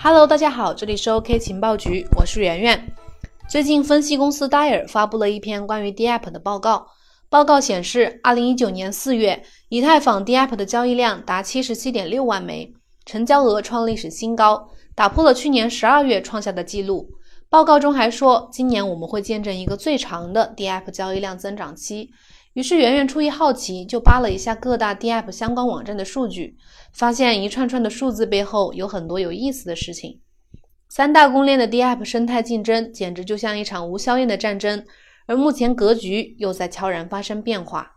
Hello，大家好，这里是 OK 情报局，我是圆圆。最近，分析公司戴尔发布了一篇关于 DApp 的报告。报告显示，二零一九年四月，以太坊 DApp 的交易量达七十七点六万枚，成交额创历史新高，打破了去年十二月创下的记录。报告中还说，今年我们会见证一个最长的 DApp 交易量增长期。于是，圆圆出于好奇，就扒了一下各大 DApp 相关网站的数据，发现一串串的数字背后有很多有意思的事情。三大公链的 DApp 生态竞争简直就像一场无硝烟的战争，而目前格局又在悄然发生变化。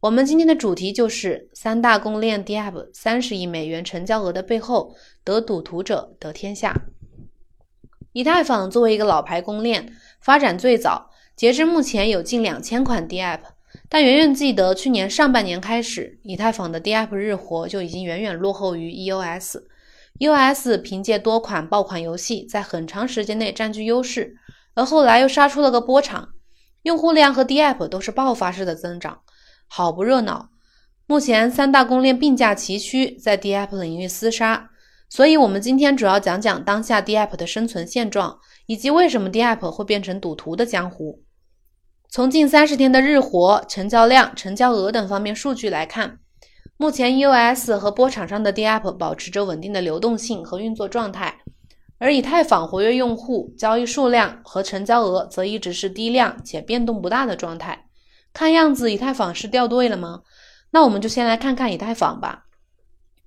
我们今天的主题就是三大公链 DApp 三十亿美元成交额的背后，得赌徒者得天下。以太坊作为一个老牌公链，发展最早，截至目前有近两千款 DApp。但圆圆记得，去年上半年开始，以太坊的 DApp 日活就已经远远落后于 EOS。EOS 凭借多款爆款游戏，在很长时间内占据优势，而后来又杀出了个波场，用户量和 DApp 都是爆发式的增长，好不热闹。目前三大公链并驾齐驱，在 DApp 领域厮杀，所以我们今天主要讲讲当下 DApp 的生存现状，以及为什么 DApp 会变成赌徒的江湖。从近三十天的日活、成交量、成交额等方面数据来看，目前 EOS 和波场上的 DApp 保持着稳定的流动性和运作状态，而以太坊活跃用户、交易数量和成交额则一直是低量且变动不大的状态。看样子，以太坊是掉队了吗？那我们就先来看看以太坊吧。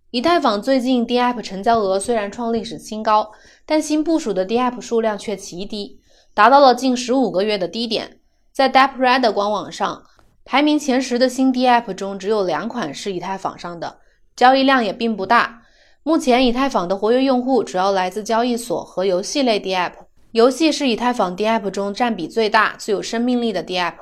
以太坊最近 DApp 成交额虽然创历史新高，但新部署的 DApp 数量却极低，达到了近十五个月的低点。在 DAppRed 官网上，排名前十的新 DApp 中只有两款是以太坊上的，交易量也并不大。目前以太坊的活跃用户主要来自交易所和游戏类 DApp，游戏是以太坊 DApp 中占比最大、最有生命力的 DApp。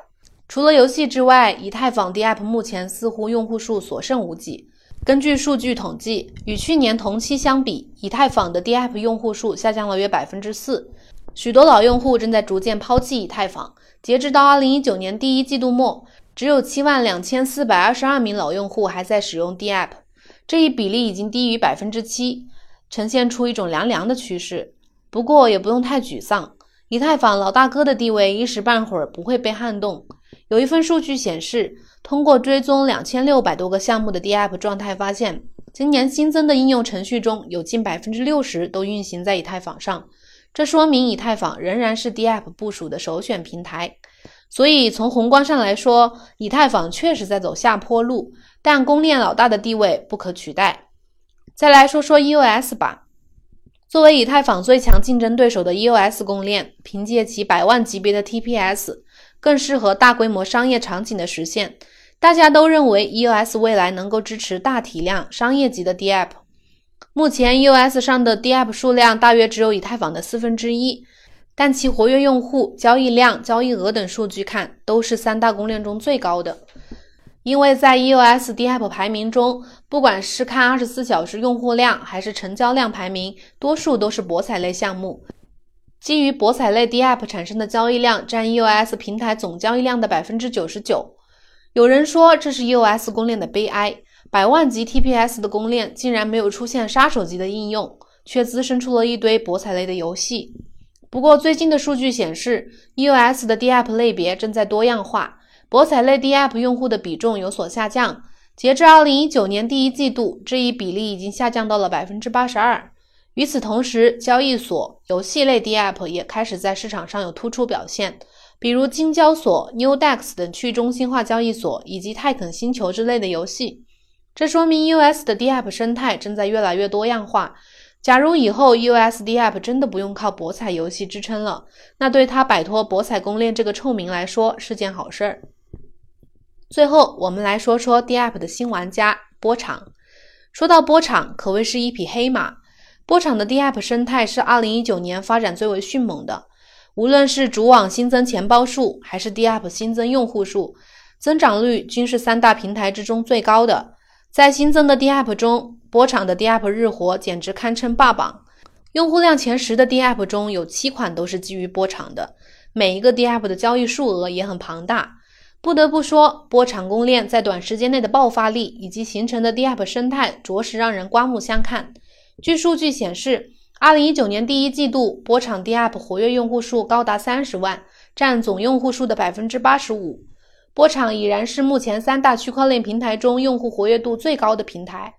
除了游戏之外，以太坊 DApp 目前似乎用户数所剩无几。根据数据统计，与去年同期相比，以太坊的 DApp 用户数下降了约百分之四。许多老用户正在逐渐抛弃以太坊。截至到二零一九年第一季度末，只有七万两千四百二十二名老用户还在使用 DApp，这一比例已经低于百分之七，呈现出一种凉凉的趋势。不过也不用太沮丧，以太坊老大哥的地位一时半会儿不会被撼动。有一份数据显示，通过追踪两千六百多个项目的 DApp 状态，发现今年新增的应用程序中有近百分之六十都运行在以太坊上。这说明以太坊仍然是 DApp 部署的首选平台，所以从宏观上来说，以太坊确实在走下坡路，但公链老大的地位不可取代。再来说说 EOS 吧，作为以太坊最强竞争对手的 EOS 公链，凭借其百万级别的 TPS，更适合大规模商业场景的实现。大家都认为 EOS 未来能够支持大体量商业级的 DApp。目前 EOS 上的 DApp 数量大约只有以太坊的四分之一，但其活跃用户、交易量、交易额等数据看都是三大公链中最高的。因为在 EOS DApp 排名中，不管是看二十四小时用户量还是成交量排名，多数都是博彩类项目。基于博彩类 DApp 产生的交易量占 EOS 平台总交易量的百分之九十九。有人说这是 EOS 公链的悲哀。百万级 TPS 的公链竟然没有出现杀手级的应用，却滋生出了一堆博彩类的游戏。不过最近的数据显示，EOS 的 DApp 类别正在多样化，博彩类 DApp 用户的比重有所下降。截至2019年第一季度，这一比例已经下降到了百分之八十二。与此同时，交易所、游戏类 DApp 也开始在市场上有突出表现，比如金交所、Newdex 等去中心化交易所，以及泰肯星球之类的游戏。这说明 US 的 DApp 生态正在越来越多样化。假如以后 US DApp 真的不用靠博彩游戏支撑了，那对它摆脱博彩公链这个臭名来说是件好事儿。最后，我们来说说 DApp 的新玩家波场。说到波场，可谓是一匹黑马。波场的 DApp 生态是2019年发展最为迅猛的，无论是主网新增钱包数，还是 DApp 新增用户数，增长率均是三大平台之中最高的。在新增的 DApp 中，波场的 DApp 日活简直堪称霸榜。用户量前十的 DApp 中有七款都是基于波场的，每一个 DApp 的交易数额也很庞大。不得不说，波场公链在短时间内的爆发力以及形成的 DApp 生态，着实让人刮目相看。据数据显示二零一九年第一季度，波场 DApp 活跃用户数高达三十万，占总用户数的百分之八十五。波场已然是目前三大区块链平台中用户活跃度最高的平台。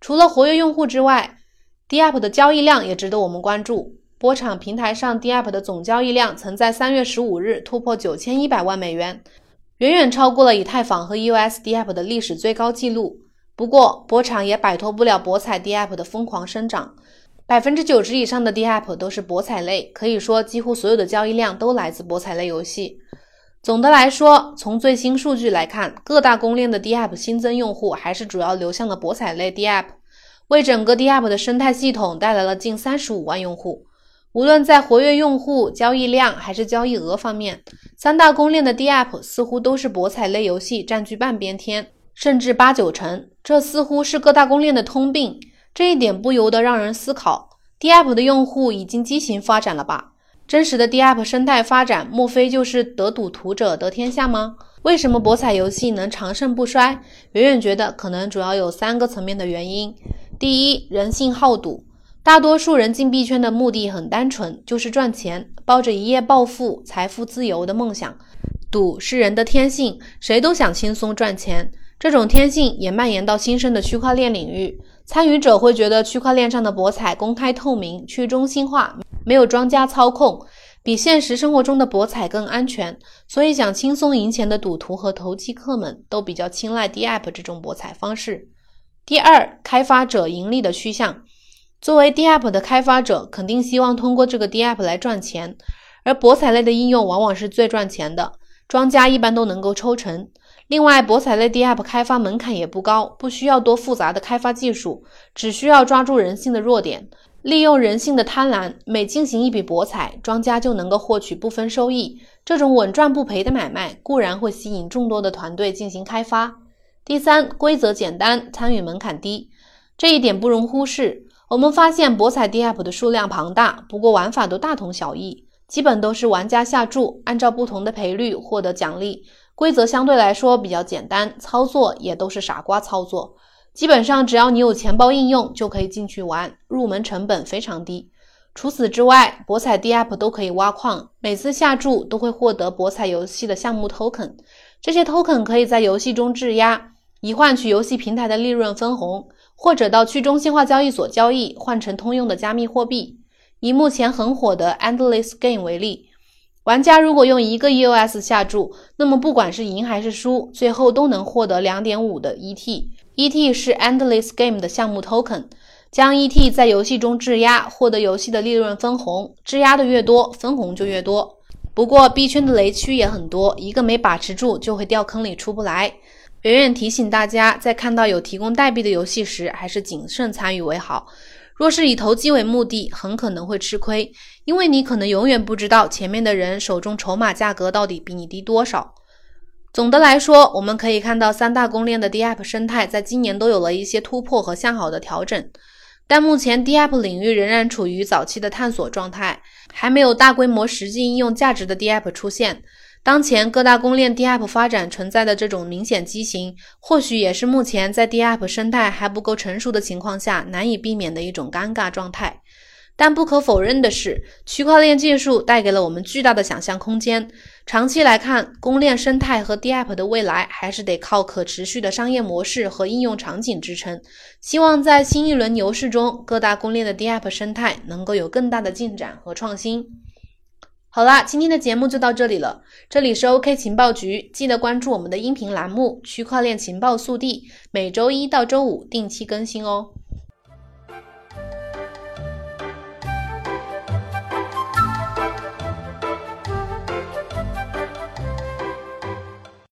除了活跃用户之外，DApp 的交易量也值得我们关注。波场平台上 DApp 的总交易量曾在三月十五日突破九千一百万美元，远远超过了以太坊和 EOS DApp 的历史最高纪录。不过，波场也摆脱不了博彩 DApp 的疯狂生长。百分之九十以上的 DApp 都是博彩类，可以说几乎所有的交易量都来自博彩类游戏。总的来说，从最新数据来看，各大公链的 DApp 新增用户还是主要流向了博彩类 DApp，为整个 DApp 的生态系统带来了近三十五万用户。无论在活跃用户、交易量还是交易额方面，三大公链的 DApp 似乎都是博彩类游戏占据半边天，甚至八九成。这似乎是各大公链的通病。这一点不由得让人思考：DApp 的用户已经畸形发展了吧？真实的 DApp 生态发展，莫非就是得赌徒者得天下吗？为什么博彩游戏能长盛不衰？远远觉得可能主要有三个层面的原因。第一，人性好赌，大多数人进币圈的目的很单纯，就是赚钱，抱着一夜暴富、财富自由的梦想。赌是人的天性，谁都想轻松赚钱。这种天性也蔓延到新生的区块链领域。参与者会觉得区块链上的博彩公开透明、去中心化，没有庄家操控，比现实生活中的博彩更安全。所以，想轻松赢钱的赌徒和投机客们都比较青睐 DApp 这种博彩方式。第二，开发者盈利的趋向。作为 DApp 的开发者，肯定希望通过这个 DApp 来赚钱，而博彩类的应用往往是最赚钱的，庄家一般都能够抽成。另外，博彩类 DApp 开发门槛也不高，不需要多复杂的开发技术，只需要抓住人性的弱点，利用人性的贪婪，每进行一笔博彩，庄家就能够获取部分收益。这种稳赚不赔的买卖，固然会吸引众多的团队进行开发。第三，规则简单，参与门槛低，这一点不容忽视。我们发现博彩 DApp 的数量庞大，不过玩法都大同小异，基本都是玩家下注，按照不同的赔率获得奖励。规则相对来说比较简单，操作也都是傻瓜操作。基本上只要你有钱包应用，就可以进去玩，入门成本非常低。除此之外，博彩 DApp 都可以挖矿，每次下注都会获得博彩游戏的项目 token，这些 token 可以在游戏中质押，以换取游戏平台的利润分红，或者到去中心化交易所交易，换成通用的加密货币。以目前很火的 Endless Game 为例。玩家如果用一个 EOS 下注，那么不管是赢还是输，最后都能获得两点五的 ET。ET 是 Endless Game 的项目 token，将 ET 在游戏中质押，获得游戏的利润分红。质押的越多，分红就越多。不过币圈的雷区也很多，一个没把持住就会掉坑里出不来。远远提醒大家，在看到有提供代币的游戏时，还是谨慎参与为好。若是以投机为目的，很可能会吃亏，因为你可能永远不知道前面的人手中筹码价格到底比你低多少。总的来说，我们可以看到三大公链的 DApp 生态在今年都有了一些突破和向好的调整，但目前 DApp 领域仍然处于早期的探索状态，还没有大规模实际应用价值的 DApp 出现。当前各大公链 DApp 发展存在的这种明显畸形，或许也是目前在 DApp 生态还不够成熟的情况下难以避免的一种尴尬状态。但不可否认的是，区块链技术带给了我们巨大的想象空间。长期来看，公链生态和 DApp 的未来还是得靠可持续的商业模式和应用场景支撑。希望在新一轮牛市中，各大公链的 DApp 生态能够有更大的进展和创新。好啦，今天的节目就到这里了。这里是 OK 情报局，记得关注我们的音频栏目《区块链情报速递》，每周一到周五定期更新哦。